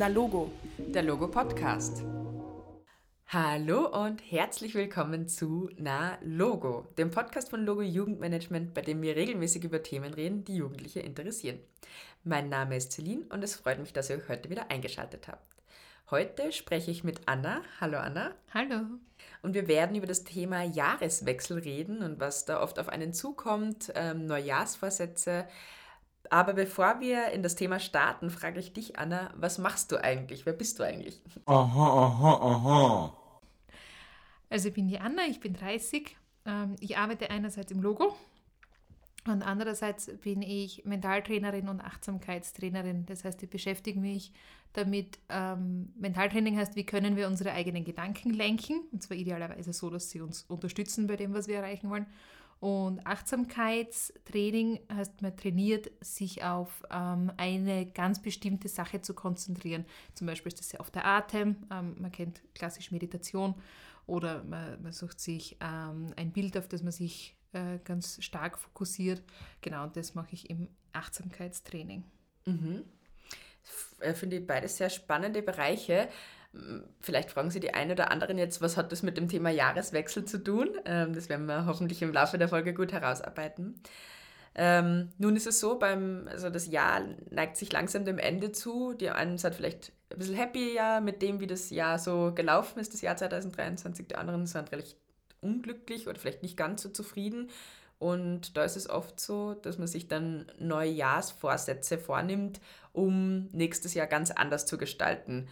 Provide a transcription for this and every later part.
Na Logo, der Logo Podcast. Hallo und herzlich willkommen zu Na Logo, dem Podcast von Logo Jugendmanagement, bei dem wir regelmäßig über Themen reden, die Jugendliche interessieren. Mein Name ist Celine und es freut mich, dass ihr euch heute wieder eingeschaltet habt. Heute spreche ich mit Anna. Hallo Anna. Hallo. Und wir werden über das Thema Jahreswechsel reden und was da oft auf einen zukommt, ähm, Neujahrsvorsätze, aber bevor wir in das Thema starten, frage ich dich, Anna, was machst du eigentlich? Wer bist du eigentlich? Aha, aha, aha. Also ich bin die Anna, ich bin 30. Ähm, ich arbeite einerseits im Logo und andererseits bin ich Mentaltrainerin und Achtsamkeitstrainerin. Das heißt, ich beschäftige mich damit. Ähm, Mentaltraining heißt, wie können wir unsere eigenen Gedanken lenken? Und zwar idealerweise so, dass sie uns unterstützen bei dem, was wir erreichen wollen. Und Achtsamkeitstraining heißt, man trainiert sich auf ähm, eine ganz bestimmte Sache zu konzentrieren. Zum Beispiel ist das ja oft der Atem, ähm, man kennt klassisch Meditation oder man, man sucht sich ähm, ein Bild, auf das man sich äh, ganz stark fokussiert. Genau, und das mache ich im Achtsamkeitstraining. Mhm. Äh, finde ich beides sehr spannende Bereiche. Vielleicht fragen Sie die einen oder anderen jetzt, was hat das mit dem Thema Jahreswechsel zu tun? Ähm, das werden wir hoffentlich im Laufe der Folge gut herausarbeiten. Ähm, nun ist es so, beim, also das Jahr neigt sich langsam dem Ende zu. Die einen sind vielleicht ein bisschen happy ja, mit dem, wie das Jahr so gelaufen ist, das Jahr 2023. Die anderen sind recht unglücklich oder vielleicht nicht ganz so zufrieden. Und da ist es oft so, dass man sich dann Neujahrsvorsätze vornimmt, um nächstes Jahr ganz anders zu gestalten.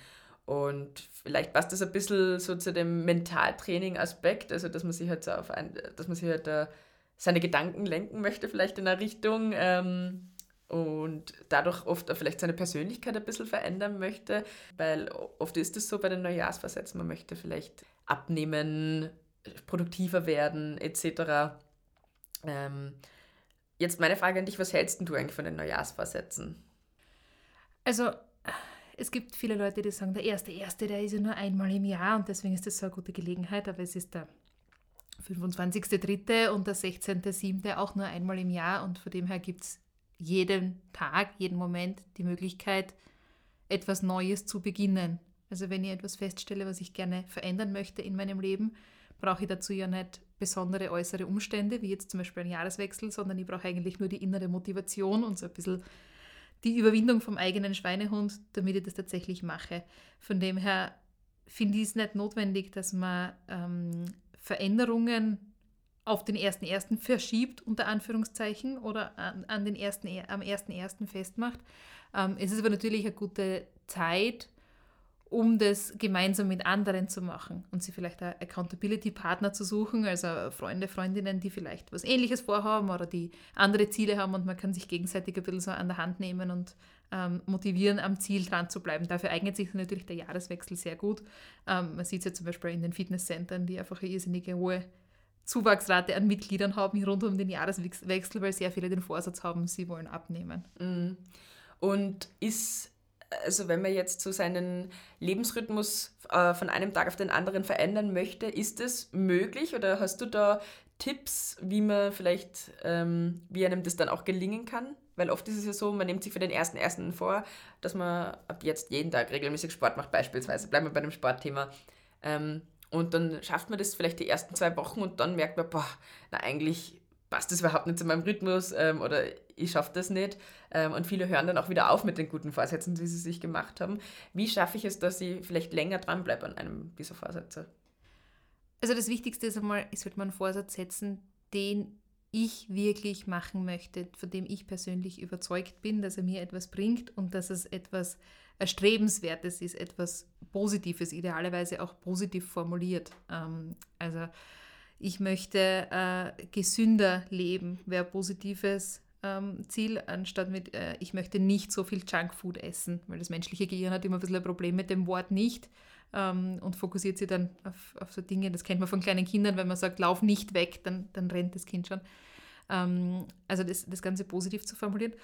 Und vielleicht passt das ein bisschen so zu dem Mentaltraining-Aspekt, also dass man sich halt so auf ein, dass man sich halt uh, seine Gedanken lenken möchte, vielleicht in eine Richtung ähm, und dadurch oft vielleicht seine Persönlichkeit ein bisschen verändern möchte, weil oft ist es so bei den Neujahrsvorsätzen, man möchte vielleicht abnehmen, produktiver werden, etc. Ähm, jetzt meine Frage an dich, was hältst du eigentlich von den Neujahrsvorsätzen? Also es gibt viele Leute, die sagen, der erste, erste, der ist ja nur einmal im Jahr und deswegen ist das so eine gute Gelegenheit, aber es ist der 25.3. und der 16.7. auch nur einmal im Jahr und von dem her gibt es jeden Tag, jeden Moment die Möglichkeit, etwas Neues zu beginnen. Also wenn ich etwas feststelle, was ich gerne verändern möchte in meinem Leben, brauche ich dazu ja nicht besondere äußere Umstände, wie jetzt zum Beispiel ein Jahreswechsel, sondern ich brauche eigentlich nur die innere Motivation und so ein bisschen die Überwindung vom eigenen Schweinehund, damit ich das tatsächlich mache. Von dem her finde ich es nicht notwendig, dass man ähm, Veränderungen auf den 1.1. verschiebt, unter Anführungszeichen, oder an, an den ersten, am 1.1. festmacht. Ähm, es ist aber natürlich eine gute Zeit, um das gemeinsam mit anderen zu machen und sie vielleicht einen Accountability-Partner zu suchen, also Freunde, Freundinnen, die vielleicht was Ähnliches vorhaben oder die andere Ziele haben und man kann sich gegenseitig ein bisschen so an der Hand nehmen und ähm, motivieren, am Ziel dran zu bleiben. Dafür eignet sich natürlich der Jahreswechsel sehr gut. Ähm, man sieht es ja zum Beispiel in den Fitnesscentern, die einfach eine irrsinnige hohe Zuwachsrate an Mitgliedern haben rund um den Jahreswechsel, weil sehr viele den Vorsatz haben, sie wollen abnehmen. Mhm. Und ist also wenn man jetzt so seinen Lebensrhythmus äh, von einem Tag auf den anderen verändern möchte, ist es möglich oder hast du da Tipps, wie man vielleicht, ähm, wie einem das dann auch gelingen kann? Weil oft ist es ja so, man nimmt sich für den ersten ersten vor, dass man ab jetzt jeden Tag regelmäßig Sport macht, beispielsweise. Bleiben wir bei dem Sportthema. Ähm, und dann schafft man das vielleicht die ersten zwei Wochen und dann merkt man, boah, na eigentlich passt das überhaupt nicht zu meinem Rhythmus ähm, oder ich schaffe das nicht. Ähm, und viele hören dann auch wieder auf mit den guten Vorsätzen, die sie sich gemacht haben. Wie schaffe ich es, dass ich vielleicht länger dranbleibe an einem dieser Vorsätze? Also das Wichtigste ist einmal, ich sollte mir einen Vorsatz setzen, den ich wirklich machen möchte, von dem ich persönlich überzeugt bin, dass er mir etwas bringt und dass es etwas Erstrebenswertes ist, etwas Positives, idealerweise auch positiv formuliert. Ähm, also ich möchte äh, gesünder leben, wäre positives ähm, Ziel, anstatt mit, äh, ich möchte nicht so viel Junkfood essen, weil das menschliche Gehirn hat immer ein bisschen ein Problem mit dem Wort nicht ähm, und fokussiert sich dann auf, auf so Dinge, das kennt man von kleinen Kindern, wenn man sagt, lauf nicht weg, dann, dann rennt das Kind schon. Ähm, also das, das Ganze positiv zu formulieren.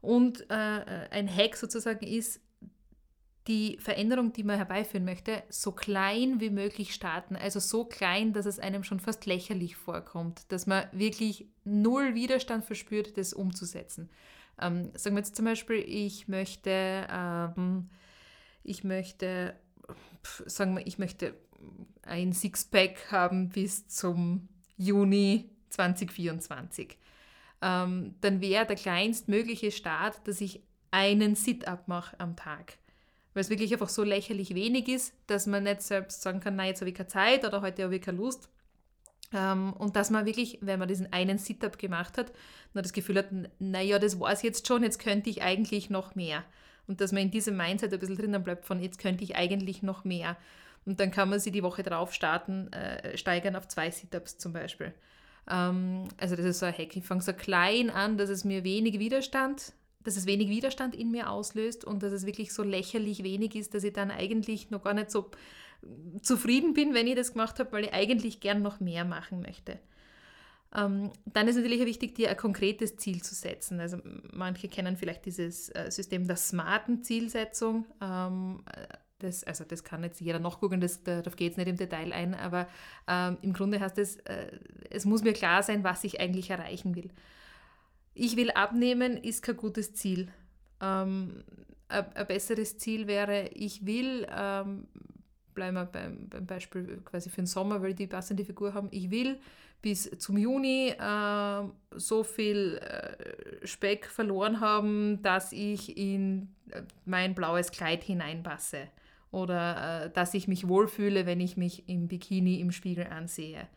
Und äh, ein Hack sozusagen ist, die Veränderung, die man herbeiführen möchte, so klein wie möglich starten. Also so klein, dass es einem schon fast lächerlich vorkommt, dass man wirklich null Widerstand verspürt, das umzusetzen. Ähm, sagen wir jetzt zum Beispiel, ich möchte, ähm, ich möchte, sagen wir, ich möchte ein Sixpack haben bis zum Juni 2024. Ähm, dann wäre der kleinstmögliche Start, dass ich einen Sit-up mache am Tag. Weil es wirklich einfach so lächerlich wenig ist, dass man nicht selbst sagen kann, nein, jetzt habe ich keine Zeit oder heute habe ich keine Lust. Ähm, und dass man wirklich, wenn man diesen einen Sit-up gemacht hat, nur das Gefühl hat, naja, das war es jetzt schon, jetzt könnte ich eigentlich noch mehr. Und dass man in diesem Mindset ein bisschen drinnen bleibt von, jetzt könnte ich eigentlich noch mehr. Und dann kann man sie die Woche drauf starten, äh, steigern auf zwei Sit-ups zum Beispiel. Ähm, also das ist so ein Hack. Ich fange so klein an, dass es mir wenig Widerstand, dass es wenig Widerstand in mir auslöst und dass es wirklich so lächerlich wenig ist, dass ich dann eigentlich noch gar nicht so zufrieden bin, wenn ich das gemacht habe, weil ich eigentlich gern noch mehr machen möchte. Ähm, dann ist natürlich wichtig, dir ein konkretes Ziel zu setzen. Also manche kennen vielleicht dieses äh, System der smarten Zielsetzung. Ähm, das, also das kann jetzt jeder nachgucken, das, darauf geht es nicht im Detail ein, aber ähm, im Grunde heißt es, äh, es muss mir klar sein, was ich eigentlich erreichen will. Ich will abnehmen, ist kein gutes Ziel. Ähm, ein, besseres Ziel wäre, ich will, ähm, bleiben wir beim, beim, Beispiel quasi für den Sommer, weil die passende Figur haben, ich will bis zum Juni äh, so viel äh, Speck verloren haben, dass ich in äh, mein blaues Kleid hineinpasse oder äh, dass ich mich wohlfühle, wenn ich mich im Bikini im Spiegel ansehe.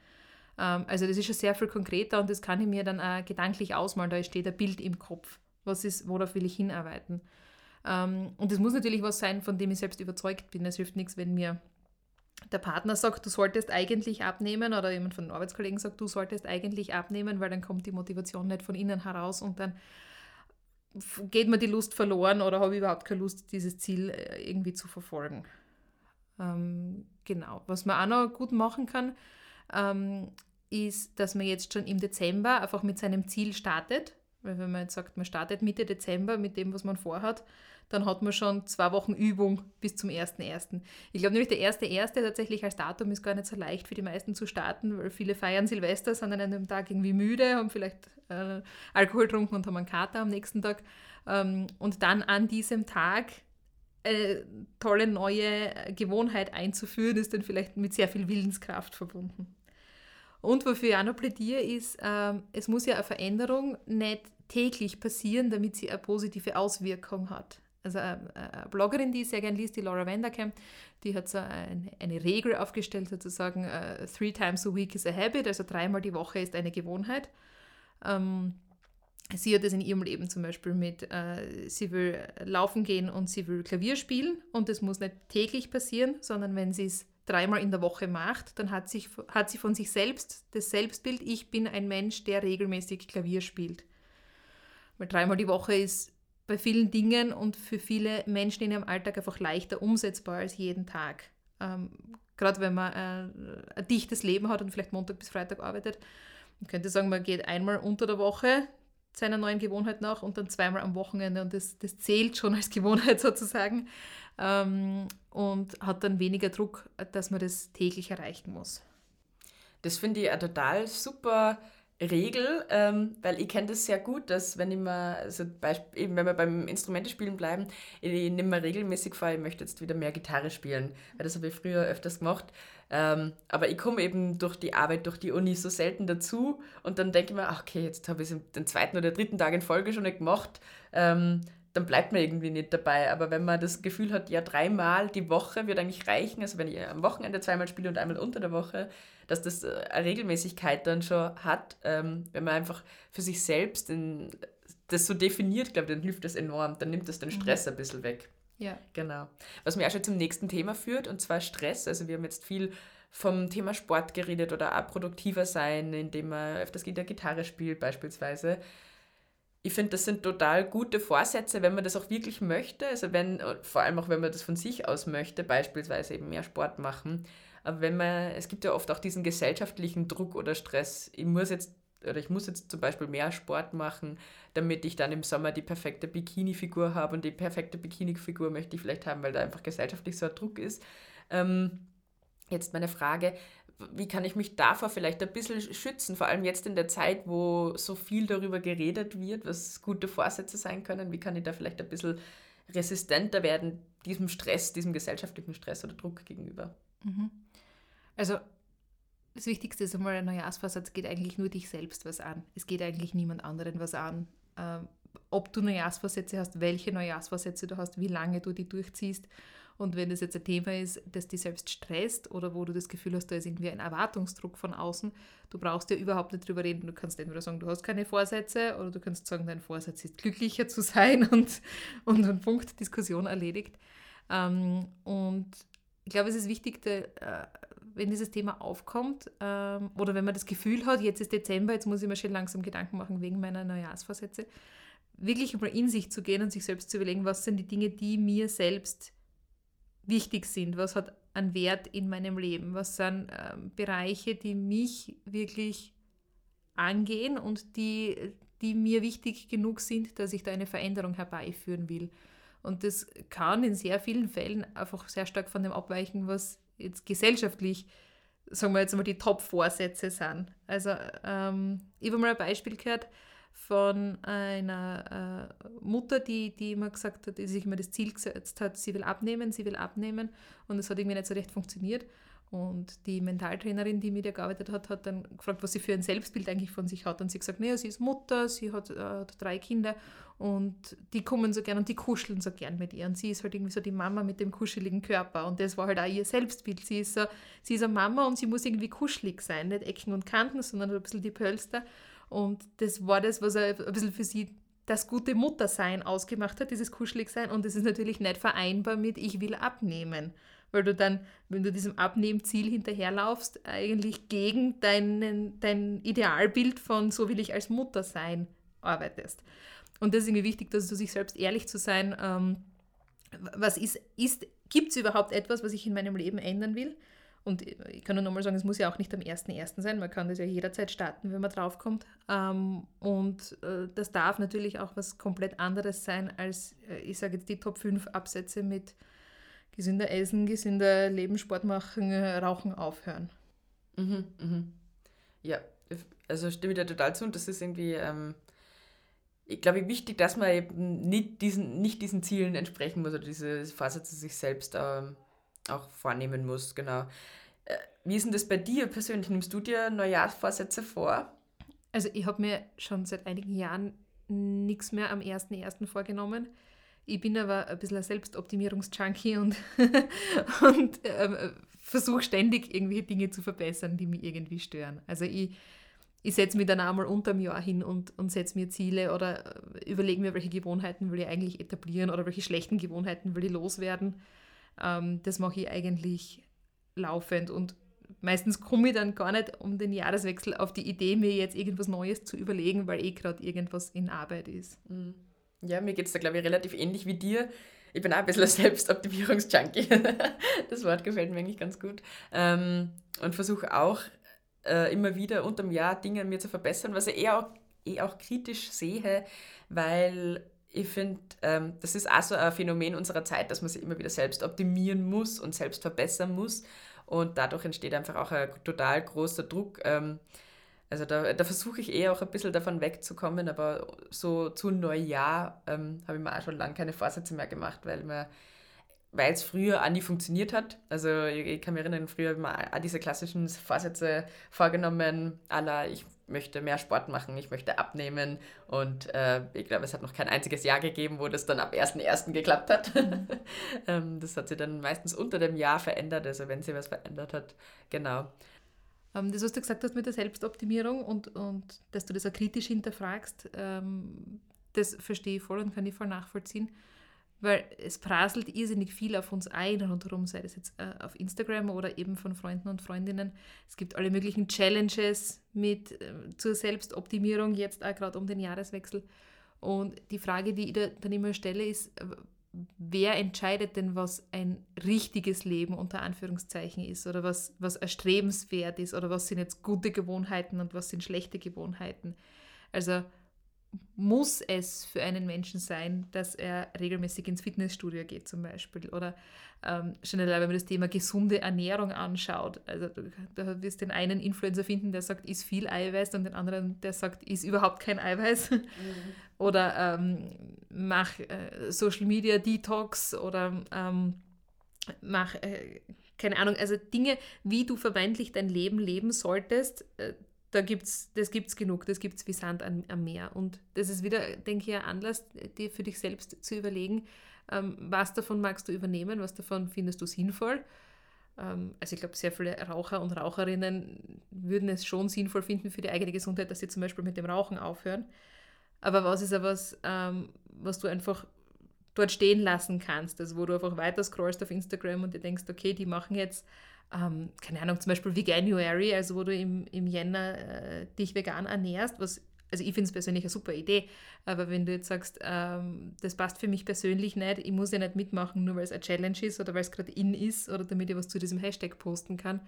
Ähm, also das ist schon sehr viel konkreter und das kann ich mir dann auch gedanklich ausmalen. Da steht ein Bild im Kopf. Was ist, worauf will ich hinarbeiten? Ähm, und es muss natürlich was sein, von dem ich selbst überzeugt bin. Es hilft nichts, wenn mir der Partner sagt, du solltest eigentlich abnehmen oder jemand von den Arbeitskollegen sagt, du solltest eigentlich abnehmen, weil dann kommt die Motivation nicht von innen heraus und dann geht mir die Lust verloren oder habe ich überhaupt keine Lust, dieses Ziel äh, irgendwie zu verfolgen. Ähm, genau. Was man auch noch gut machen kann, ähm, ist, dass man jetzt schon im Dezember einfach mit seinem Ziel startet. Weil wenn man jetzt sagt, man startet Mitte Dezember mit dem, was man vorhat, dann hat man schon zwei Wochen Übung bis zum 1.1. Ich glaube nämlich, der 1.1. tatsächlich als Datum ist gar nicht so leicht für die meisten zu starten, weil viele feiern Silvester, sind an einem Tag irgendwie müde, haben vielleicht äh, Alkohol getrunken und haben einen Kater am nächsten Tag. Ähm, und dann an diesem Tag eine tolle neue Gewohnheit einzuführen, ist dann vielleicht mit sehr viel Willenskraft verbunden. Und wofür ich auch noch plädiere, ist, ähm, es muss ja eine Veränderung nicht täglich passieren, damit sie eine positive Auswirkung hat also eine, eine Bloggerin, die ich sehr gerne liest, die Laura Vanderkam, die hat so eine, eine Regel aufgestellt, sozusagen, uh, three times a week is a habit, also dreimal die Woche ist eine Gewohnheit. Ähm, sie hat das in ihrem Leben zum Beispiel mit, äh, sie will laufen gehen und sie will Klavier spielen und das muss nicht täglich passieren, sondern wenn sie es dreimal in der Woche macht, dann hat, sich, hat sie von sich selbst das Selbstbild, ich bin ein Mensch, der regelmäßig Klavier spielt. Weil dreimal die Woche ist bei vielen Dingen und für viele Menschen in ihrem Alltag einfach leichter umsetzbar als jeden Tag. Ähm, Gerade wenn man äh, ein dichtes Leben hat und vielleicht Montag bis Freitag arbeitet. Man könnte sagen, man geht einmal unter der Woche seiner neuen Gewohnheit nach und dann zweimal am Wochenende und das, das zählt schon als Gewohnheit sozusagen ähm, und hat dann weniger Druck, dass man das täglich erreichen muss. Das finde ich eine total super Regel, ähm, weil ich kenne das sehr gut, dass wenn ich mal, also eben wenn wir beim Instrumentespielen bleiben, ich nehme mir regelmäßig vor, ich möchte jetzt wieder mehr Gitarre spielen, weil das habe ich früher öfters gemacht. Ähm, aber ich komme eben durch die Arbeit, durch die Uni so selten dazu und dann denke ich mir, ach, okay, jetzt habe ich es den zweiten oder dritten Tag in Folge schon nicht gemacht. Ähm, dann bleibt man irgendwie nicht dabei. Aber wenn man das Gefühl hat, ja, dreimal die Woche wird eigentlich reichen, also wenn ich am Wochenende zweimal spiele und einmal unter der Woche, dass das äh, eine Regelmäßigkeit dann schon hat, ähm, wenn man einfach für sich selbst in, das so definiert, glaube ich, dann hilft das enorm. Dann nimmt das den mhm. Stress mhm. ein bisschen weg. Ja. Genau. Was mir auch schon zum nächsten Thema führt, und zwar Stress. Also wir haben jetzt viel vom Thema Sport geredet oder auch produktiver sein, indem man öfters Gitarre spielt beispielsweise ich finde, das sind total gute Vorsätze, wenn man das auch wirklich möchte. Also wenn, vor allem auch wenn man das von sich aus möchte, beispielsweise eben mehr Sport machen. Aber wenn man, es gibt ja oft auch diesen gesellschaftlichen Druck oder Stress, ich muss jetzt oder ich muss jetzt zum Beispiel mehr Sport machen, damit ich dann im Sommer die perfekte Bikini-Figur habe und die perfekte Bikini-Figur möchte ich vielleicht haben, weil da einfach gesellschaftlich so ein Druck ist. Ähm, jetzt meine Frage, wie kann ich mich davor vielleicht ein bisschen schützen, vor allem jetzt in der Zeit, wo so viel darüber geredet wird, was gute Vorsätze sein können, wie kann ich da vielleicht ein bisschen resistenter werden diesem Stress, diesem gesellschaftlichen Stress oder Druck gegenüber. Mhm. Also das Wichtigste ist einmal, ein Neujahrsvorsatz geht eigentlich nur dich selbst was an. Es geht eigentlich niemand anderen was an. Ähm, ob du Neujahrsvorsätze hast, welche Neujahrsvorsätze du hast, wie lange du die durchziehst. Und wenn das jetzt ein Thema ist, das dich selbst stresst oder wo du das Gefühl hast, da ist irgendwie ein Erwartungsdruck von außen, du brauchst ja überhaupt nicht drüber reden. Du kannst entweder sagen, du hast keine Vorsätze oder du kannst sagen, dein Vorsatz ist glücklicher zu sein und, und ein Punkt, Diskussion erledigt. Ähm, und ich glaube, es ist wichtig, äh, wenn dieses Thema aufkommt ähm, oder wenn man das Gefühl hat, jetzt ist Dezember, jetzt muss ich mir schon langsam Gedanken machen wegen meiner Neujahrsvorsätze, wirklich mal in sich zu gehen und sich selbst zu überlegen, was sind die Dinge, die mir selbst wichtig sind, was hat einen Wert in meinem Leben, was sind ähm, Bereiche, die mich wirklich angehen und die, die mir wichtig genug sind, dass ich da eine Veränderung herbeiführen will. Und das kann in sehr vielen Fällen einfach sehr stark von dem abweichen, was jetzt gesellschaftlich, sagen wir jetzt mal, die Top-Vorsätze sind. Also ähm, ich habe mal ein Beispiel gehört von einer äh, Mutter, die, die immer gesagt hat, die sich immer das Ziel gesetzt hat, sie will abnehmen, sie will abnehmen und es hat irgendwie nicht so recht funktioniert. Und die Mentaltrainerin, die mit ihr gearbeitet hat, hat dann gefragt, was sie für ein Selbstbild eigentlich von sich hat. Und sie hat gesagt, naja, sie ist Mutter, sie hat äh, drei Kinder und die kommen so gern und die kuscheln so gern mit ihr. Und sie ist halt irgendwie so die Mama mit dem kuscheligen Körper. Und das war halt auch ihr Selbstbild. Sie ist so, sie ist eine Mama und sie muss irgendwie kuschelig sein. Nicht Ecken und Kanten, sondern ein bisschen die Pölster. Und das war das, was ein bisschen für sie das gute Muttersein ausgemacht hat, dieses Kuscheligsein. Und das ist natürlich nicht vereinbar mit ich will abnehmen weil du dann, wenn du diesem Abnehmziel hinterherlaufst, eigentlich gegen deinen, dein Idealbild von so will ich als Mutter sein arbeitest. Und das ist irgendwie wichtig, dass du sich selbst ehrlich zu sein, ähm, was ist, ist gibt es überhaupt etwas, was ich in meinem Leben ändern will? Und ich kann nur nochmal sagen, es muss ja auch nicht am 1.1. sein, man kann das ja jederzeit starten, wenn man draufkommt. Ähm, und äh, das darf natürlich auch was komplett anderes sein, als äh, ich sage jetzt die Top 5 Absätze mit gesünder essen, gesünder leben, Sport machen, rauchen aufhören. Mhm, mhm. Ja, also stimme ich da total zu und das ist irgendwie, ähm, ich glaube, wichtig, dass man eben nicht diesen, nicht diesen Zielen entsprechen muss oder diese Vorsätze sich selbst ähm, auch vornehmen muss, genau. Äh, wie ist denn das bei dir persönlich? Nimmst du dir Neujahrsvorsätze vor? Also ich habe mir schon seit einigen Jahren nichts mehr am 1.1. vorgenommen. Ich bin aber ein bisschen ein Selbstoptimierungsjunkie und, und äh, versuche ständig irgendwelche Dinge zu verbessern, die mich irgendwie stören. Also ich, ich setze mich dann einmal unter dem Jahr hin und, und setze mir Ziele oder äh, überlege mir, welche Gewohnheiten will ich eigentlich etablieren oder welche schlechten Gewohnheiten will ich loswerden. Ähm, das mache ich eigentlich laufend und meistens komme ich dann gar nicht um den Jahreswechsel auf die Idee, mir jetzt irgendwas Neues zu überlegen, weil eh gerade irgendwas in Arbeit ist. Mhm. Ja, mir geht es da, glaube ich, relativ ähnlich wie dir. Ich bin auch ein bisschen ein Selbstoptimierungsjunkie. das Wort gefällt mir eigentlich ganz gut. Ähm, und versuche auch äh, immer wieder unter dem Jahr Dinge an mir zu verbessern, was ich eher auch, eh auch kritisch sehe, weil ich finde, ähm, das ist auch so ein Phänomen unserer Zeit, dass man sich immer wieder selbst optimieren muss und selbst verbessern muss. Und dadurch entsteht einfach auch ein total großer Druck. Ähm, also da, da versuche ich eher auch ein bisschen davon wegzukommen, aber so zu Neujahr ähm, habe ich mir auch schon lange keine Vorsätze mehr gemacht, weil mir weil es früher nie funktioniert hat. Also ich, ich kann mich erinnern, früher habe ich mir diese klassischen Vorsätze vorgenommen, aller ich möchte mehr Sport machen, ich möchte abnehmen und äh, ich glaube, es hat noch kein einziges Jahr gegeben, wo das dann ab 1.1. geklappt hat. Ähm, das hat sich dann meistens unter dem Jahr verändert, also wenn sich was verändert hat, genau. Ähm, das, was du gesagt hast mit der Selbstoptimierung und, und dass du das auch kritisch hinterfragst, ähm, das verstehe ich voll und kann ich voll nachvollziehen. Weil es prasselt irrsinnig viel auf uns ein rundherum, sei das jetzt äh, auf Instagram oder eben von Freunden und Freundinnen. Es gibt alle möglichen Challenges mit äh, zur Selbstoptimierung, jetzt auch gerade um den Jahreswechsel. Und die Frage, die ich da dann immer stelle, ist, wer entscheidet denn, was ein richtiges Leben unter Anführungszeichen ist oder was, was erstrebenswert ist oder was sind jetzt gute Gewohnheiten und was sind schlechte Gewohnheiten. Also muss es für einen Menschen sein, dass er regelmäßig ins Fitnessstudio geht zum Beispiel. Oder ähm, allein, wenn man das Thema gesunde Ernährung anschaut. Also du, du wirst den einen Influencer finden, der sagt, ist viel Eiweiß und den anderen, der sagt, ist überhaupt kein Eiweiß. Mhm. oder ähm, mach äh, Social Media Detox oder ähm, mach, äh, keine Ahnung, also Dinge, wie du vermeintlich dein Leben leben solltest, äh, da gibt's, das gibt es genug, das gibt es wie Sand am, am, Meer. Und das ist wieder, denke ich, ein Anlass, dir für dich selbst zu überlegen, ähm, was davon magst du übernehmen, was davon findest du sinnvoll. Ähm, also ich glaube, sehr viele Raucher und Raucherinnen würden es schon sinnvoll finden für die eigene Gesundheit, dass sie zum Beispiel mit dem Rauchen aufhören. Aber was ist etwas, ähm, was du einfach dort stehen lassen kannst, also wo du einfach weiter scrollst auf Instagram und dir denkst, okay, die machen jetzt ähm, keine Ahnung, zum Beispiel Veganuary, also wo du im, im Jänner äh, dich vegan ernährst, was, also ich finde es persönlich eine super Idee, aber wenn du jetzt sagst, ähm, das passt für mich persönlich nicht, ich muss ja nicht mitmachen, nur weil es eine Challenge ist oder weil es gerade in ist oder damit ich was zu diesem Hashtag posten kann,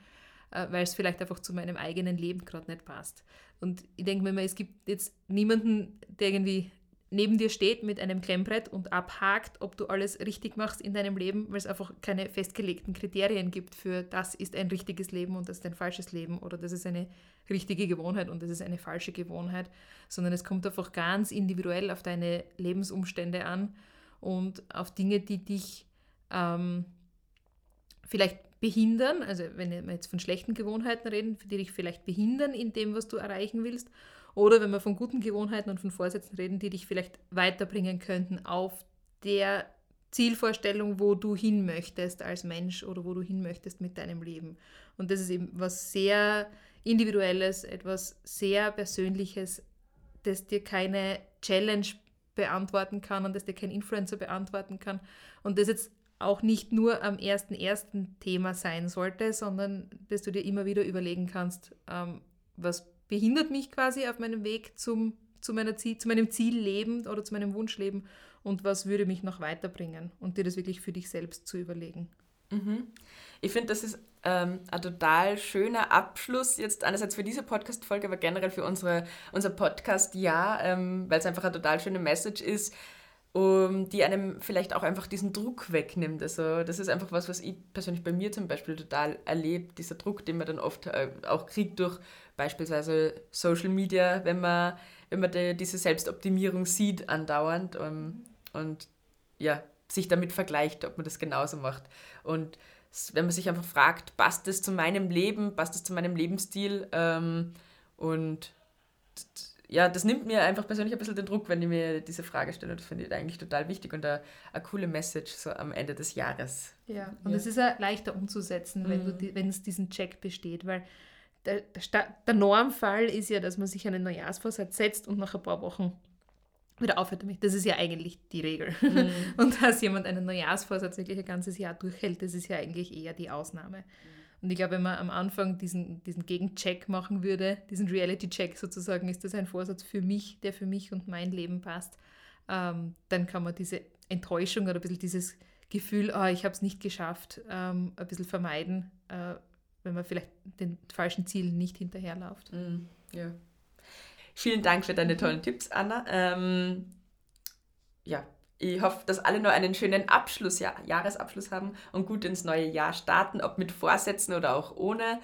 äh, weil es vielleicht einfach zu meinem eigenen Leben gerade nicht passt. Und ich denke mir, es gibt jetzt niemanden, der irgendwie neben dir steht mit einem Klemmbrett und abhakt, ob du alles richtig machst in deinem Leben, weil es einfach keine festgelegten Kriterien gibt für das ist ein richtiges Leben und das ist ein falsches Leben oder das ist eine richtige Gewohnheit und das ist eine falsche Gewohnheit, sondern es kommt einfach ganz individuell auf deine Lebensumstände an und auf Dinge, die dich ähm, vielleicht behindern, also wenn wir jetzt von schlechten Gewohnheiten reden, die dich vielleicht behindern in dem, was du erreichen willst oder wenn wir von guten Gewohnheiten und von Vorsätzen reden, die dich vielleicht weiterbringen könnten auf der Zielvorstellung, wo du hin möchtest als Mensch oder wo du hin möchtest mit deinem Leben. Und das ist eben was sehr Individuelles, etwas sehr Persönliches, das dir keine Challenge beantworten kann und das dir kein Influencer beantworten kann. Und das jetzt auch nicht nur am ersten ersten Thema sein sollte, sondern dass du dir immer wieder überlegen kannst, ähm, was behindert mich quasi auf meinem Weg zum, zu, meiner Ziel, zu meinem Zielleben oder zu meinem Wunschleben und was würde mich noch weiterbringen und dir das wirklich für dich selbst zu überlegen. Mhm. Ich finde, das ist ähm, ein total schöner Abschluss jetzt einerseits für diese Podcast-Folge, aber generell für unsere, unser Podcast-Jahr, ähm, weil es einfach eine total schöne Message ist, um, die einem vielleicht auch einfach diesen Druck wegnimmt. Also das ist einfach was, was ich persönlich bei mir zum Beispiel total erlebe, dieser Druck, den man dann oft äh, auch kriegt durch beispielsweise Social Media, wenn man, wenn man die, diese Selbstoptimierung sieht andauernd um, ähm, und ja, sich damit vergleicht, ob man das genauso macht. Und wenn man sich einfach fragt, passt das zu meinem Leben, passt das zu meinem Lebensstil ähm, und ja, das nimmt mir einfach persönlich ein bisschen den Druck, wenn ich mir diese Frage stelle. Das finde ich eigentlich total wichtig und eine, eine coole Message so am Ende des Jahres. Ja, und es ja. ist ja leichter umzusetzen, wenn, mhm. du wenn es diesen Check besteht, weil der, der, der Normfall ist ja, dass man sich einen Neujahrsvorsatz setzt und nach ein paar Wochen wieder aufhört damit. Das ist ja eigentlich die Regel. Mhm. Und dass jemand einen Neujahrsvorsatz wirklich ein ganzes Jahr durchhält, das ist ja eigentlich eher die Ausnahme. Mhm. Und ich glaube, wenn man am Anfang diesen, diesen Gegencheck machen würde, diesen Reality-Check sozusagen, ist das ein Vorsatz für mich, der für mich und mein Leben passt, ähm, dann kann man diese Enttäuschung oder ein bisschen dieses Gefühl, oh, ich habe es nicht geschafft, ähm, ein bisschen vermeiden, äh, wenn man vielleicht den falschen Zielen nicht hinterherläuft. Mm, ja. Vielen Dank für deine tollen Tipps, Anna. Ähm, ja, ich hoffe, dass alle nur einen schönen Abschluss, ja, Jahresabschluss haben und gut ins neue Jahr starten, ob mit Vorsätzen oder auch ohne.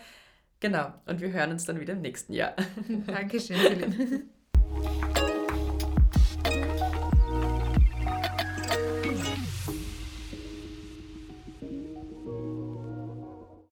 Genau, und wir hören uns dann wieder im nächsten Jahr. Dankeschön, Philipp.